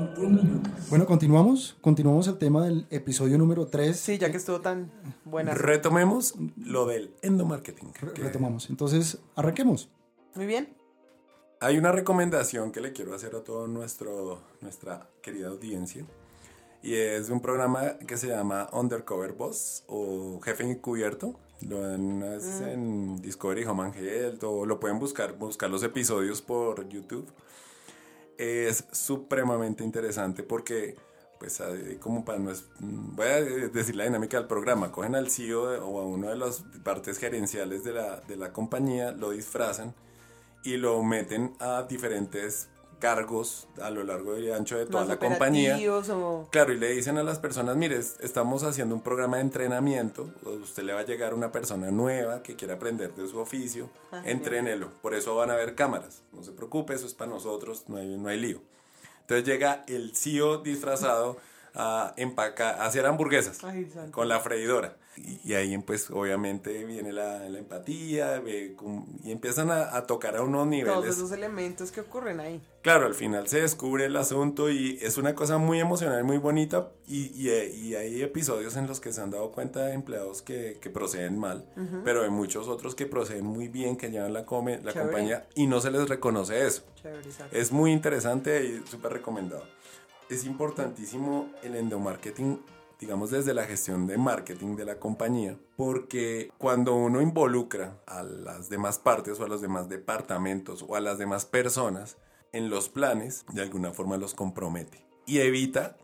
20 minutos. Bueno, continuamos. Continuamos el tema del episodio número 3. Sí, ya que estuvo tan buena. Retomemos lo del endomarketing. que Retomamos. Entonces, arranquemos. Muy bien. Hay una recomendación que le quiero hacer a toda nuestra querida audiencia. Y es un programa que se llama Undercover Boss o Jefe Encubierto. Lo ven es en Discovery Home Health, o lo pueden buscar, buscar los episodios por YouTube. Es supremamente interesante porque, pues, eh, como para no es, voy a decir la dinámica del programa, cogen al CEO o a una de las partes gerenciales de la, de la compañía, lo disfrazan y lo meten a diferentes cargos a lo largo y ancho de toda Más la compañía. o- Claro, y le dicen a las personas, mire, es- estamos haciendo un programa de entrenamiento, usted le va a llegar una persona nueva que quiere aprender de su oficio, Ah, entrénelo, por eso van a haber cámaras, no se preocupe, eso es para nosotros, no hay, no hay lío. Entonces llega el CEO disfrazado a empacar, a hacer hamburguesas Ay, con la freidora. Y, y ahí pues obviamente viene la, la empatía ve y empiezan a, a tocar a unos Todos niveles esos elementos que ocurren ahí. Claro, al final se descubre el asunto y es una cosa muy emocional, muy bonita y, y- y hay episodios en los que se han dado cuenta de empleados que, que proceden mal, pero hay muchos otros que proceden muy bien, que llevan la, come- la Chévere. compañía y no se les reconoce eso. Chévere. Es muy interesante y súper recomendado. Es importantísimo el endomarketing, digamos desde la gestión de marketing de la compañía, porque cuando uno involucra a las demás partes o a los demás departamentos o a las demás personas en los planes, de alguna forma los compromete y evita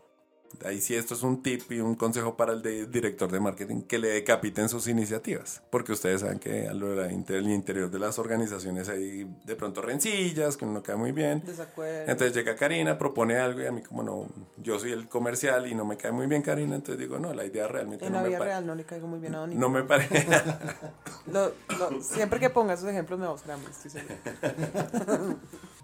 Ahí sí, esto es un tip y un consejo para el de- director de marketing, que le decapiten sus iniciativas, porque ustedes saben que a lo del inter- interior de las organizaciones hay de pronto rencillas, que no queda muy bien. Desacuerdo. Entonces llega Karina, propone algo y a mí como no, yo soy el comercial y no me cae muy bien Karina, entonces digo, no, la idea realmente en no la me vida real no le caigo muy bien a Donny. No me parece. Siempre que ponga esos ejemplos me va a buscar estoy segura.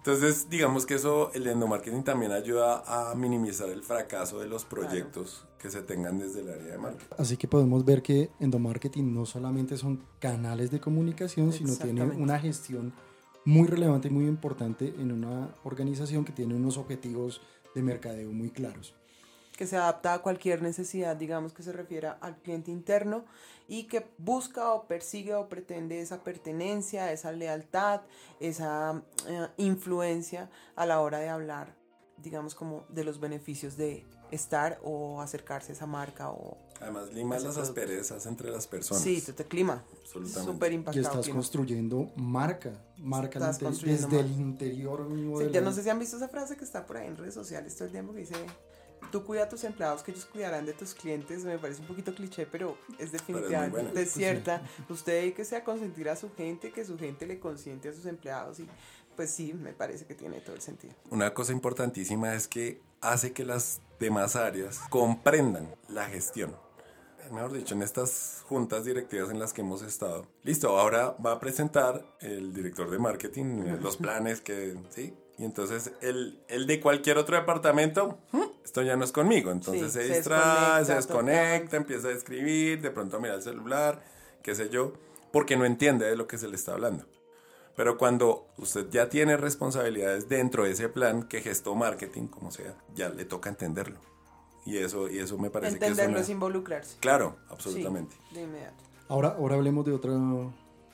Entonces, digamos que eso, el endomarketing también ayuda a minimizar el fracaso de los proyectos que se tengan desde el área de marketing. Así que podemos ver que endomarketing no solamente son canales de comunicación, sino tiene una gestión muy relevante y muy importante en una organización que tiene unos objetivos de mercadeo muy claros. Que se adapta a cualquier necesidad, digamos, que se refiera al cliente interno y que busca o persigue o pretende esa pertenencia, esa lealtad, esa eh, influencia a la hora de hablar, digamos, como de los beneficios de estar o acercarse a esa marca o... Además, limas las producto. asperezas entre las personas. Sí, te, te clima. Absolutamente. Súper Y impactado. estás clima. construyendo marca, marca Estás construyendo desde el marca. interior mismo Sí, ya la- no sé si han visto esa frase que está por ahí en redes sociales todo el tiempo que dice, tú cuida a tus empleados, que ellos cuidarán de tus clientes. Me parece un poquito cliché, pero es definitivamente buena. es cierta. Usted dedíquese a consentir a su gente, que su gente le consiente a sus empleados y pues sí, me parece que tiene todo el sentido. Una cosa importantísima es que hace que las demás áreas comprendan la gestión. Mejor dicho, en estas juntas directivas en las que hemos estado. Listo, ahora va a presentar el director de marketing los planes que, ¿sí? Y entonces el, el de cualquier otro departamento, "Mm, esto ya no es conmigo. Entonces Sí, se distrae, se desconecta, empieza a escribir, de pronto mira el celular, qué sé yo, porque no entiende de lo que se le está hablando. Pero cuando usted ya tiene responsabilidades dentro de ese plan que gestó marketing, como sea, ya le toca entenderlo. Y eso, y eso me parece que Entenderlo es es una... involucrarse. Claro, absolutamente. Sí, de inmediato. Ahora, ahora hablemos de otra,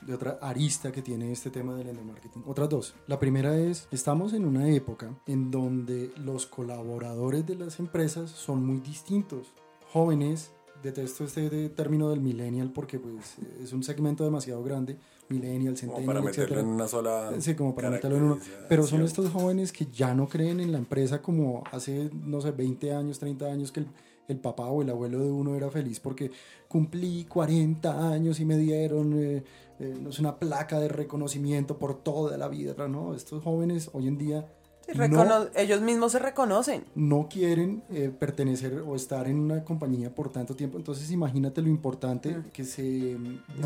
de otra arista que tiene este tema del endomarketing. Otras dos. La primera es, estamos en una época en donde los colaboradores de las empresas son muy distintos. Jóvenes, detesto este término del millennial porque pues es un segmento demasiado grande. Millennial, Como centennial, para meterlo etcétera. en una sola Sí, como para meterlo en uno. Pero son estos jóvenes que ya no creen en la empresa como hace, no sé, 20 años, 30 años que el, el papá o el abuelo de uno era feliz porque cumplí 40 años y me dieron, eh, eh, no sé, una placa de reconocimiento por toda la vida. ¿no? Estos jóvenes hoy en día Sí, no, Ellos mismos se reconocen. no quieren eh, pertenecer o estar en una compañía por tanto tiempo. Entonces imagínate lo importante Mm. que se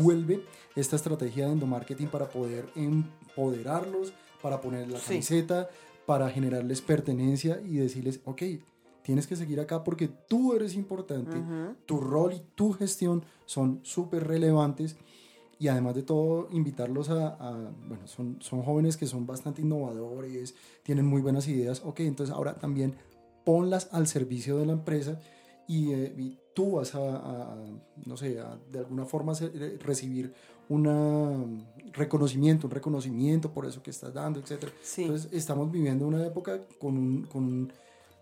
vuelve esta estrategia de endomarketing para poder empoderarlos, para poner la Sí. camiseta, para generarles pertenencia y decirles, ok, tienes que seguir acá porque tú eres importante, tu rol y tu gestión son súper relevantes y además de todo invitarlos a, a- bueno, son, son jóvenes que son bastante innovadores, tienen muy buenas ideas, ok, entonces ahora también ponlas al servicio de la empresa y, eh, y tú vas a, a, no sé, a, de alguna forma eh, recibir un reconocimiento, un reconocimiento por eso que estás dando, etc. Sí. Entonces estamos viviendo una época con un, con un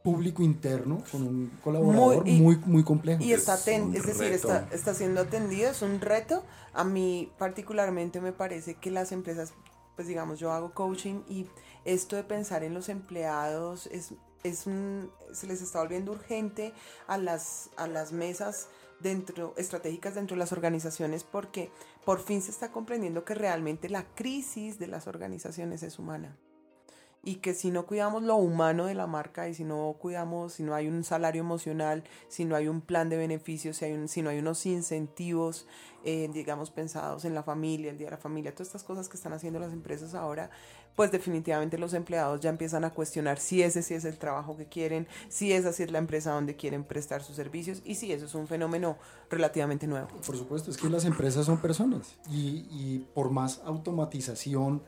público interno, con un colaborador Muy- muy, y- muy, complejo. Y está, Es es decir, está, está siendo atendido, es un reto. A mí particularmente me parece que las empresas, pues digamos, yo hago coaching y esto de pensar en los empleados es, es un, se les está volviendo urgente a las, a las mesas dentro, estratégicas dentro de las organizaciones porque por fin se está comprendiendo que realmente la crisis de las organizaciones es humana y que si no cuidamos lo humano de la marca y si no cuidamos, si no hay un salario emocional, si no hay un plan de beneficios, si, hay si no hay unos incentivos, eh, digamos, pensados en la familia, el día de la familia, todas estas cosas que están haciendo las empresas ahora, pues definitivamente los empleados ya empiezan a cuestionar si ese sí es el trabajo que quieren, si esa sí es la empresa donde quieren prestar sus servicios y si eso es un fenómeno relativamente nuevo. Por supuesto, es que las empresas son personas y, y por más automatización,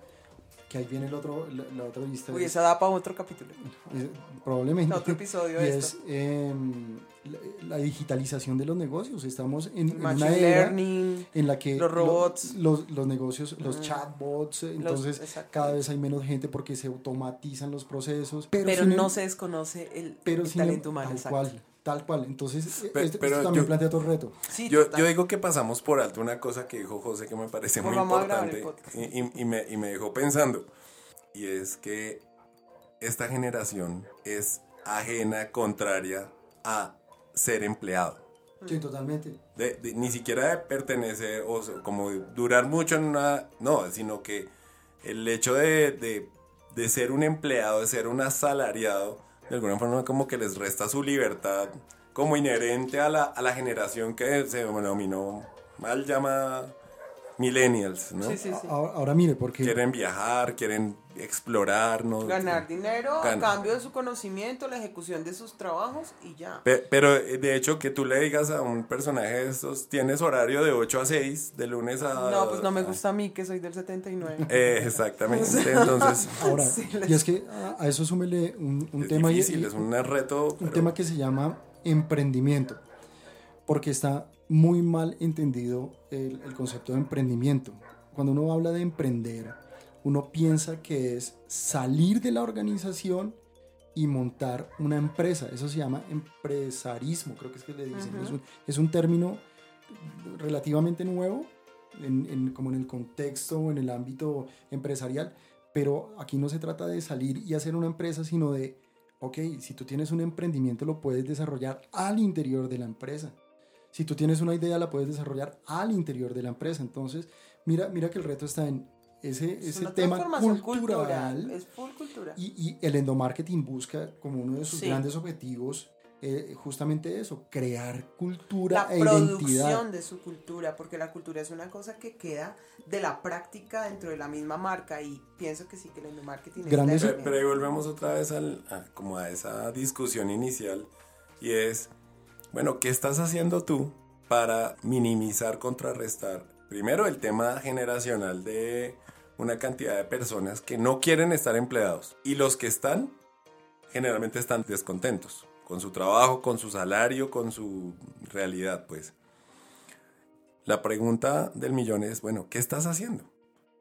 que ahí viene el otro, la, la otra lista, Uy, es- esa da para otro capítulo. es- probablemente, Otro episodio y es em, la, la digitalización de los negocios. Estamos en, en una era learning, en la que los lo- robots. los, los negocios, los chatbots, eh, los- entonces cada vez hay menos gente porque se automatizan los procesos, pero, pero sin em- no se desconoce el, pero el em- talento humano. tal exacto. cual, tal cual. Entonces, Pe- esto, pero esto también yo- plantea otro reto. Sí, Yo, digo que pasamos por alto una cosa que dijo José que me parece Pues muy importante y, y- y me, y me dejó pensando. Y es que esta generación es ajena, contraria a ser empleado. Sí, totalmente. De- de- ni siquiera de pertenecer o sea, como durar mucho en una... No, sino que el hecho de, de- de ser un empleado, de ser un asalariado, de alguna forma como que les resta su libertad como inherente a la, a la generación que se denominó mal llamada millennials, ¿no? Sí, sí, sí. Ahora, ahora mire, porque Quieren viajar, quieren explorar, ¿no? Ganar dinero a cambio de su conocimiento, la ejecución de sus trabajos y ya. Pe- Pero eh, de hecho que tú le digas a un personaje de estos, tienes horario de 8 a 6, de lunes a... No, pues no me gusta a mí que soy del 79. Eh, exactamente, entonces ahora, Sí, les- y es que a, a eso súmele un, un es tema y- difícil, y- es un reto. un pero- tema que se llama emprendimiento, porque está muy mal entendido el, el concepto de emprendimiento. Cuando uno habla de emprender, uno piensa que es salir de la organización y montar una empresa. Eso se llama empresarismo, creo que es que le dicen. Es, un, es un término relativamente nuevo, en, en- como en el contexto o en el ámbito empresarial, pero aquí no se trata de salir y hacer una empresa, sino de ok, si tú tienes un emprendimiento lo puedes desarrollar al interior de la empresa. Si tú tienes una idea la puedes desarrollar al interior de la empresa. Entonces, mira, mira que el reto está en ese, Es ese tema transformación cultural. Es full cultura. Y, y el endomarketing busca como uno de sus Sí. grandes objetivos eh, justamente eso, crear cultura la e producción identidad. de su cultura, porque la cultura es una cosa que queda de la práctica dentro de la misma marca y pienso que sí que el endomarketing es Grandes- la Pe- Pero ahí volvemos otra vez al, a, como a esa discusión inicial y es, bueno, ¿qué estás haciendo tú para minimizar, contrarrestar? Primero el tema generacional de una cantidad de personas que no quieren estar empleados y los que están generalmente están descontentos con su trabajo, con su salario, con su realidad, pues. La pregunta del millón es, bueno, ¿qué estás haciendo?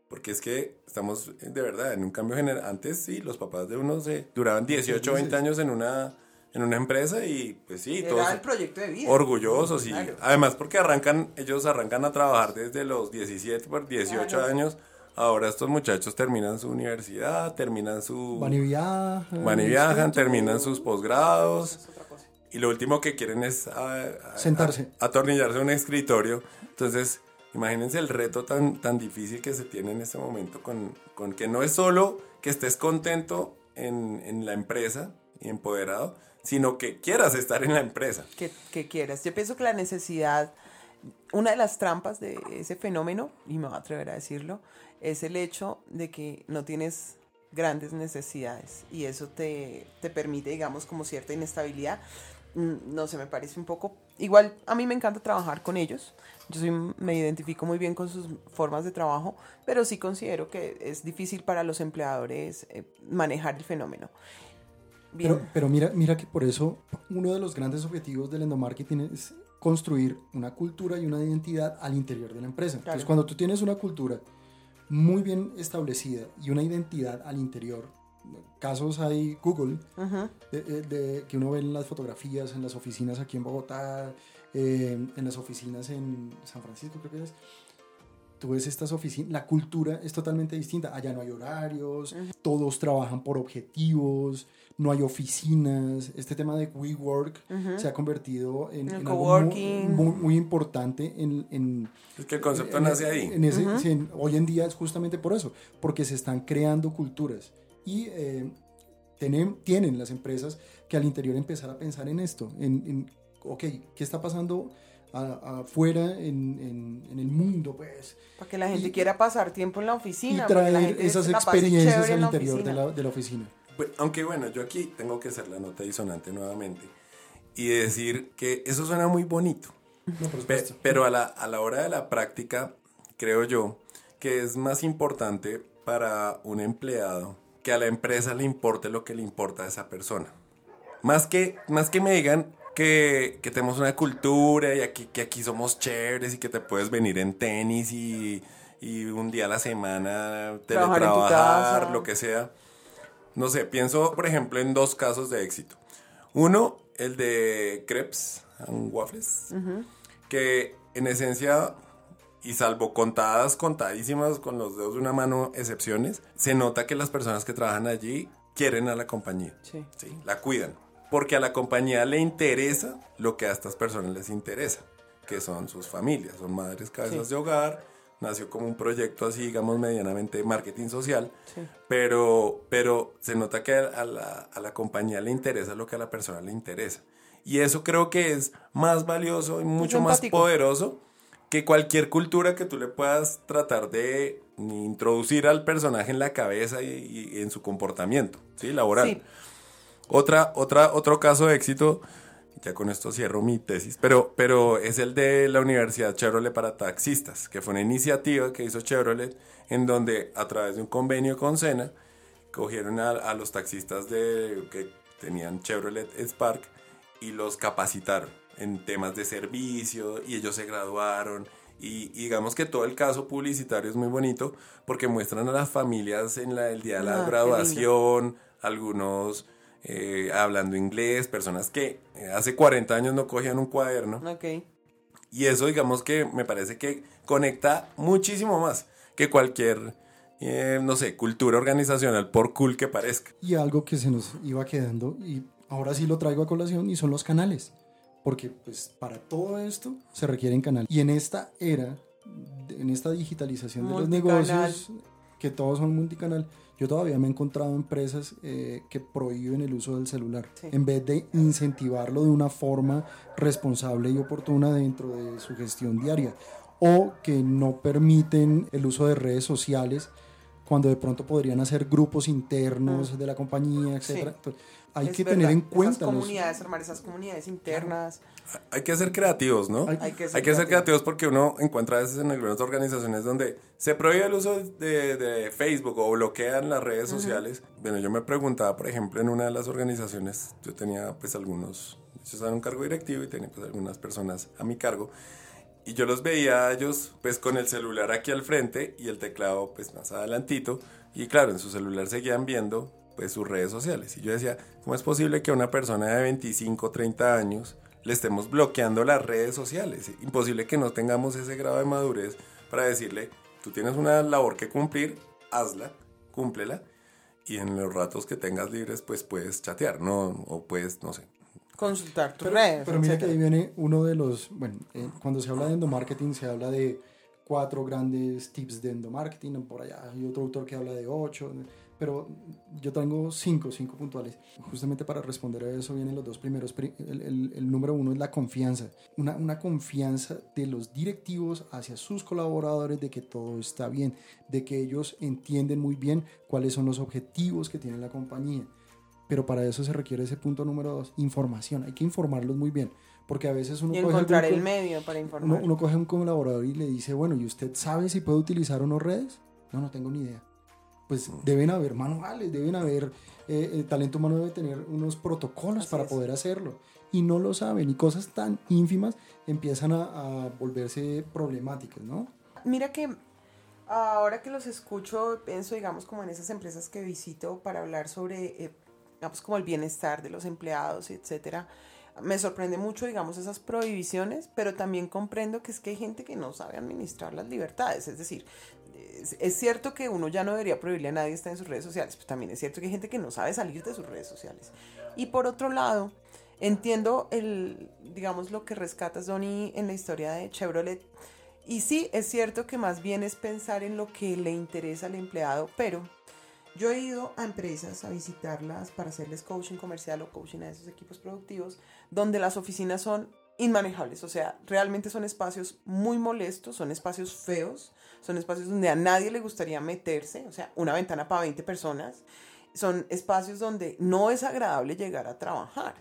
Porque es que estamos eh, de verdad en un cambio general. Antes sí, los papás de uno se duraban 18 o 20 años en una, en una empresa y pues sí, Era todos el proyecto de vida. orgullosos y Claro. además porque arrancan, ellos arrancan a trabajar desde los 17 por 18 Claro. años. Ahora estos muchachos terminan su universidad, terminan su... Van y viajan. van y viajan, terminan sus posgrados. Y lo último que quieren es ah, ah, Sentarse. ah, atornillarse a un escritorio. Entonces, imagínense el reto tan, tan difícil que se tiene en este momento con, con que no es solo que estés contento en, en la empresa y empoderado, sino que quieras estar en la empresa. que, quieras. Yo pienso que la necesidad, una de las trampas de ese fenómeno, y me voy a atrever a decirlo, es el hecho de que no tienes grandes necesidades y eso te, te permite, digamos, como cierta inestabilidad. Mm, No sé, me parece un poco... Igual a mí me encanta trabajar con ellos. Yo soy, me identifico muy bien con sus formas de trabajo, pero sí considero que es difícil para los empleadores eh, manejar el fenómeno Pero, pero, mira, mira que por eso uno de los grandes objetivos del endomarketing es construir una cultura y una identidad al interior de la empresa. Entonces, cuando tú tienes una cultura muy bien establecida y una identidad al interior, casos hay Google, de, que uno ve en las fotografías, en las oficinas aquí en Bogotá, eh, en las oficinas en San Francisco, creo que es. Tú ves estas oficinas, la cultura es totalmente distinta. Allá no hay horarios, todos trabajan por objetivos, no hay oficinas. Este tema de WeWork se ha convertido en, algo muy, importante en, Es que el concepto nace ahí. hoy en día es justamente por eso, porque se están creando culturas. Y eh, tienen, tienen las empresas que al interior empezar a pensar en esto, en, ok, ¿qué está pasando afuera en, el mundo? Pues? Para que la gente quiera pasar tiempo en la oficina. Y traer esas experiencias al interior de la, de la oficina. Aunque bueno, yo aquí tengo que hacer la nota disonante nuevamente y decir que eso suena muy bonito. pero a la, a la hora de la práctica, creo yo que es más importante para un empleado que a la empresa le importe lo que le importa a esa persona. Más que, más que me digan que, que tenemos una cultura y aquí, que aquí somos chéveres y que te puedes venir en tenis y, y un día a la semana teletrabajar, lo que sea. No sé, pienso por ejemplo en dos casos de éxito. Uno, el de Crepes and Waffles, que en esencia y salvo contadas, contadísimas con los dedos de una mano excepciones, se nota que las personas que trabajan allí quieren a la compañía. Sí. sí. La cuidan. Porque a la compañía le interesa lo que a estas personas les interesa, que son sus familias, son madres cabezas de hogar. Nació como un proyecto así, digamos, medianamente marketing social, sí. pero, pero se nota que a la, a la compañía le interesa lo que a la persona le interesa. Y eso creo que es más valioso y mucho más poderoso que cualquier cultura que tú le puedas tratar de introducir al personaje en la cabeza y, en su comportamiento, ¿sí? Laboral. Otra, otra, otro caso de éxito, ya con esto cierro mi tesis, pero, pero es el de la Universidad Chevrolet para taxistas, que fue una iniciativa que hizo Chevrolet en donde a través de un convenio con Sena, cogieron a, a los taxistas de, que tenían Chevrolet Spark y los capacitaron en temas de servicio y ellos se graduaron. Y, digamos que todo el caso publicitario es muy bonito porque muestran a las familias en la, el día de la ah, graduación, algunos eh, hablando inglés, personas que eh, hace 40 años no cogían un cuaderno. Y eso digamos que me parece que conecta muchísimo más que cualquier, eh, no sé, cultura organizacional, por cool que parezca. Y algo que se nos iba quedando, y ahora sí lo traigo a colación, y son los canales porque pues para todo esto se requieren canales. Y en esta era, en esta digitalización de los negocios, que todos son multicanal, yo todavía me he encontrado empresas eh, que prohíben el uso del celular, en vez de incentivarlo de una forma responsable y oportuna dentro de su gestión diaria, o que no permiten el uso de redes sociales cuando de pronto podrían hacer grupos internos ah. de la compañía, etc hay que tener en cuenta. Esas comunidades, armar esas comunidades internas. Hay que ser creativos, ¿no? Hay, que, ser, creativos porque uno encuentra a veces en algunas organizaciones donde se prohíbe el uso de, Facebook o bloquean las redes sociales. Bueno, yo me preguntaba, por ejemplo, en una de las organizaciones, yo tenía pues algunos, yo estaba en un cargo directivo y tenía pues algunas personas a mi cargo. Y yo los veía a ellos pues con el celular aquí al frente y el teclado pues más adelantito. Y claro, en su celular seguían viendo pues sus redes sociales. Y yo decía, ¿cómo es posible que a una persona de 25, 30 años le estemos bloqueando las redes sociales? Imposible que no tengamos ese grado de madurez para decirle, tú tienes una labor que cumplir, hazla, cúmplela, y en los ratos que tengas libres, pues puedes chatear, ¿no? O puedes, no sé. Consultar tus redes. Pero mira que ahí viene uno de los, bueno, eh, cuando se habla de endomarketing se habla de cuatro grandes tips de endomarketing, por allá hay otro autor que habla de ocho pero yo tengo cinco, cinco puntuales. Justamente para responder a eso vienen los dos primeros. El, el, número uno es la confianza. Una, una, confianza de los directivos hacia sus colaboradores de que todo está bien, de que ellos entienden muy bien cuáles son los objetivos que tiene la compañía. Pero para eso se requiere ese punto número dos, información. Hay que informarlos muy bien. Porque a veces uno y encontrar el medio para informar. Uno, uno coge un colaborador y le dice, bueno, ¿y usted sabe si puede utilizar o no redes? No, no tengo ni idea pues deben haber manuales, deben haber, eh, el talento humano debe tener unos protocolos para poder hacerlo. Y no lo saben, y cosas tan ínfimas empiezan a, volverse problemáticas, ¿no? Mira que ahora que los escucho, pienso, digamos, como en esas empresas que visito para hablar sobre, eh, digamos, como el bienestar de los empleados, etcétera me sorprende mucho, digamos, esas prohibiciones, pero también comprendo que es que hay gente que no sabe administrar las libertades. Es decir, es, cierto que uno ya no debería prohibirle a nadie estar en sus redes sociales, pero también es cierto que hay gente que no sabe salir de sus redes sociales. Y por otro lado, entiendo el, digamos, lo que rescatas, Donny, en la historia de Chevrolet. Y sí, es cierto que más bien es pensar en lo que le interesa al empleado, pero yo he ido a empresas a visitarlas para hacerles coaching comercial o coaching a esos equipos productivos, donde las oficinas son inmanejables, o sea, realmente son espacios muy molestos, son espacios feos, son espacios donde a nadie le gustaría meterse, o sea, una ventana para 20 personas, son espacios donde no es agradable llegar a trabajar.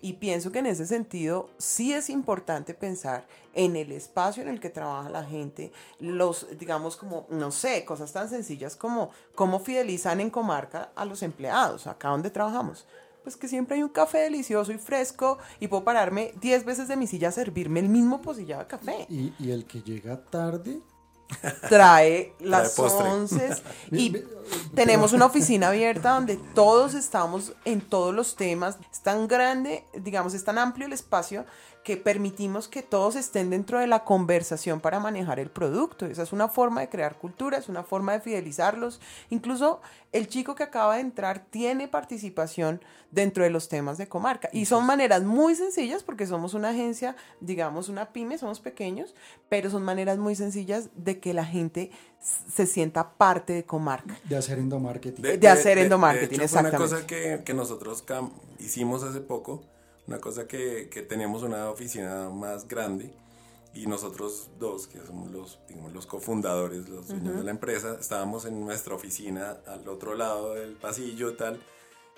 Y pienso que en ese sentido sí es importante pensar en el espacio en el que trabaja la gente, los, digamos, como, no sé, cosas tan sencillas como cómo fidelizan en comarca a los empleados, acá donde trabajamos. Pues que siempre hay un café delicioso y fresco y puedo pararme 10 veces de mi silla a servirme el mismo pocillado de café. Y, y el que llega tarde trae las once y tenemos una oficina abierta donde todos estamos en todos los temas. Es tan grande, digamos, es tan amplio el espacio que permitimos que todos estén dentro de la conversación para manejar el producto. Esa es una forma de crear cultura, es una forma de fidelizarlos. Incluso el chico que acaba de entrar tiene participación dentro de los temas de comarca. Y son maneras muy sencillas porque somos una agencia, digamos una pyme, somos pequeños, pero son maneras muy sencillas de que la gente se sienta parte de comarca. De hacer endomarketing. De, de, hacer endomarketing, exactamente. una cosa que, que nosotros hicimos hace poco una cosa que, que teníamos una oficina más grande y nosotros dos, que somos los, digamos, los cofundadores, los dueños de la empresa, estábamos en nuestra oficina al otro lado del pasillo tal,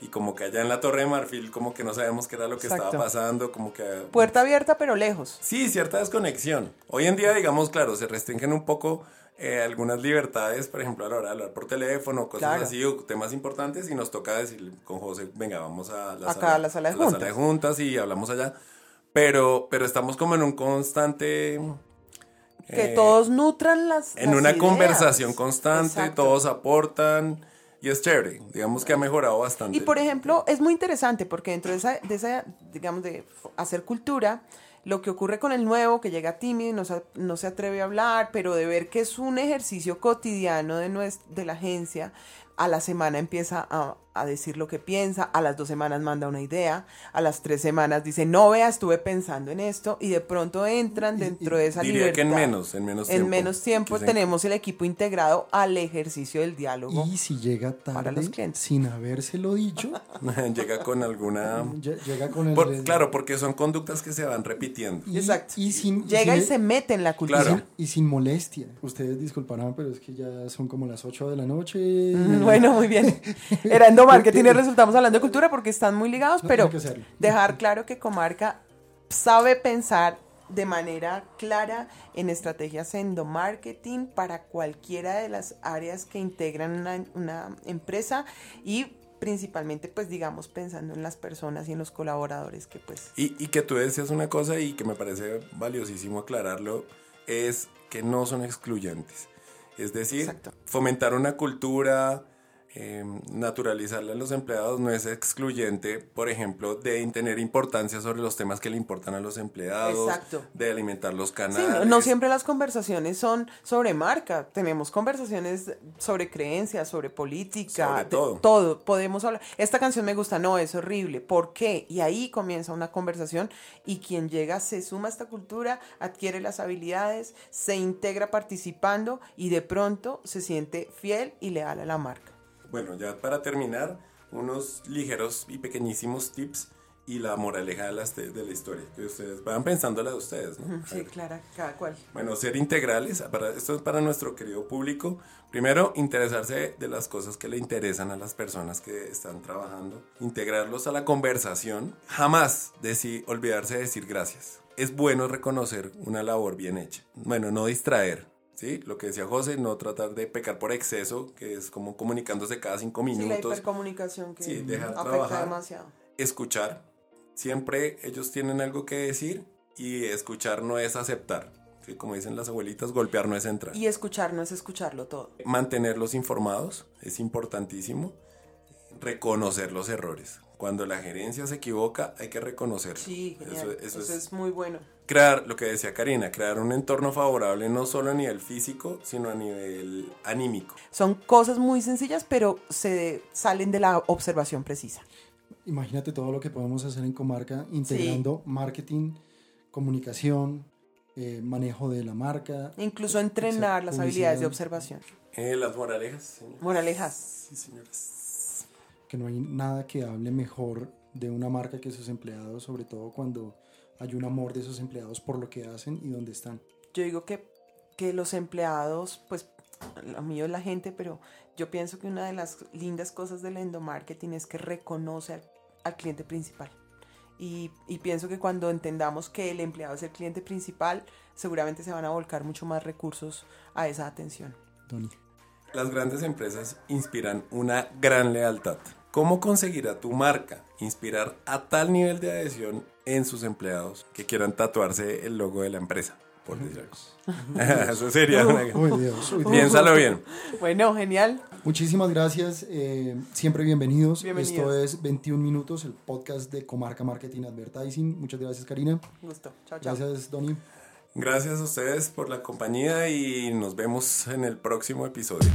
y como que allá en la Torre de Marfil, como que no sabíamos qué era lo que estaba pasando, como que... Puerta abierta pero lejos. Sí, cierta desconexión. Hoy en día, digamos, claro, se restringen un poco eh, algunas libertades, por ejemplo, a la hora de hablar por teléfono, cosas así, o temas importantes, y nos toca decir con José, venga, vamos a la, sala, a la sala de juntas. La sala de juntas y hablamos allá. Pero, pero estamos como en un constante... Que eh, todos nutran las... En una conversación constante, todos aportan. Y es chévere, digamos que ha mejorado bastante. Y por ejemplo, es muy interesante porque dentro de esa, de esa digamos, de hacer cultura, lo que ocurre con el nuevo, que llega tímido no se, no se atreve a hablar, pero de ver que es un ejercicio cotidiano de, de la agencia, a la semana empieza a, a, decir lo que piensa, a las dos semanas manda una idea, a las tres semanas dice, no vea, estuve pensando en esto, y de pronto entran dentro de esa diría que en menos, en menos tiempo. En menos tiempo tenemos el equipo integrado al ejercicio del diálogo. Y si llega tarde, sin habérselo dicho, llega con alguna... Llega con el... Claro, porque son conductas que se van repitiendo. Exacto. Y sin, llega y, se mete en la cultura. Y sin molestia. Ustedes disculparán, pero es que ya son como las 8 de la noche. Bueno, muy bien. Era Endomarketing y resultamos hablando de cultura porque están muy ligados, pero dejar claro que Comarca sabe pensar de manera clara en estrategias endomarketing para cualquiera de las áreas que integran una, empresa y principalmente pues digamos pensando en las personas y en los colaboradores que pues... Y, y que tú decías una cosa y que me parece valiosísimo aclararlo, es que no son excluyentes. Es decir, fomentar una cultura, eh, naturalizarle a los empleados no es excluyente, por ejemplo, de tener importancia sobre los temas que le importan a los empleados, de alimentar los canales. no, siempre las conversaciones son sobre marca, tenemos conversaciones sobre creencias, sobre política, sobre todo. todo. Podemos hablar, esta canción me gusta, no, es horrible, ¿por qué? Y ahí comienza una conversación y quien llega se suma a esta cultura, adquiere las habilidades, se integra participando y de pronto se siente fiel y leal a la marca. Bueno, ya para terminar, unos ligeros y pequeñísimos tips y la moraleja de, las de la historia, que ustedes van pensando la de ustedes, ¿no? Sí, claro, cada cual. Bueno, ser integrales, para, esto es para nuestro querido público. Primero, interesarse de las cosas que le interesan a las personas que están trabajando, integrarlos a la conversación, jamás decir, olvidarse de decir gracias. Es bueno reconocer una labor bien hecha. Bueno, no distraer, ¿sí? Lo que decía José, no tratar de pecar por exceso, que es como comunicándose cada cinco Sí, la minutos. hipercomunicación que Sí, dejar afecta trabajar. demasiado. escuchar. Siempre ellos tienen algo que decir y escuchar no es aceptar. ¿sí? Como dicen las abuelitas, golpear no es entrar. Y escuchar no es escucharlo todo. Mantenerlos informados es importantísimo. Reconocer los errores. Cuando la gerencia se equivoca, hay que reconocerlo. Sí, genial. Eso- Eso, eso es, es- muy bueno. Crear, lo que decía Karina, crear un entorno favorable no solo a nivel físico, sino a nivel anímico. Son cosas muy sencillas, pero se salen de la observación precisa. Imagínate todo lo que podemos hacer en Comarca integrando marketing, comunicación, eh, manejo de la marca. Incluso entrenar las habilidades de observación. Eh, las moralejas, señor. Moralejas. Sí, señoras. Que no hay nada que hable mejor de una marca que sus empleados, sobre todo cuando hay un amor de esos empleados por lo que hacen y dónde están. Yo digo que, que los empleados, pues lo mío es la gente, pero yo pienso que una de las lindas cosas del endomarketing es que reconoce al, al cliente principal. Y, y pienso que cuando entendamos que el empleado es el cliente principal, seguramente se van a volcar mucho más recursos a esa atención. Tony. Las grandes empresas inspiran una gran lealtad. ¿Cómo conseguirá tu marca inspirar a tal nivel de adhesión en sus empleados que quieran tatuarse el logo de la empresa? Por decir algo. Eso sería una... Uy, Dios, uy, Dios. Piénsalo bien. Bueno, genial. Muchísimas gracias, eh, siempre bienvenidos. Bienvenidos. Esto es 21 Minutos, el podcast de Comarca Marketing Advertising. Muchas gracias, Karina. Gusto. Chao, chao. Gracias, Donny. Gracias a ustedes por la compañía y nos vemos en el próximo episodio.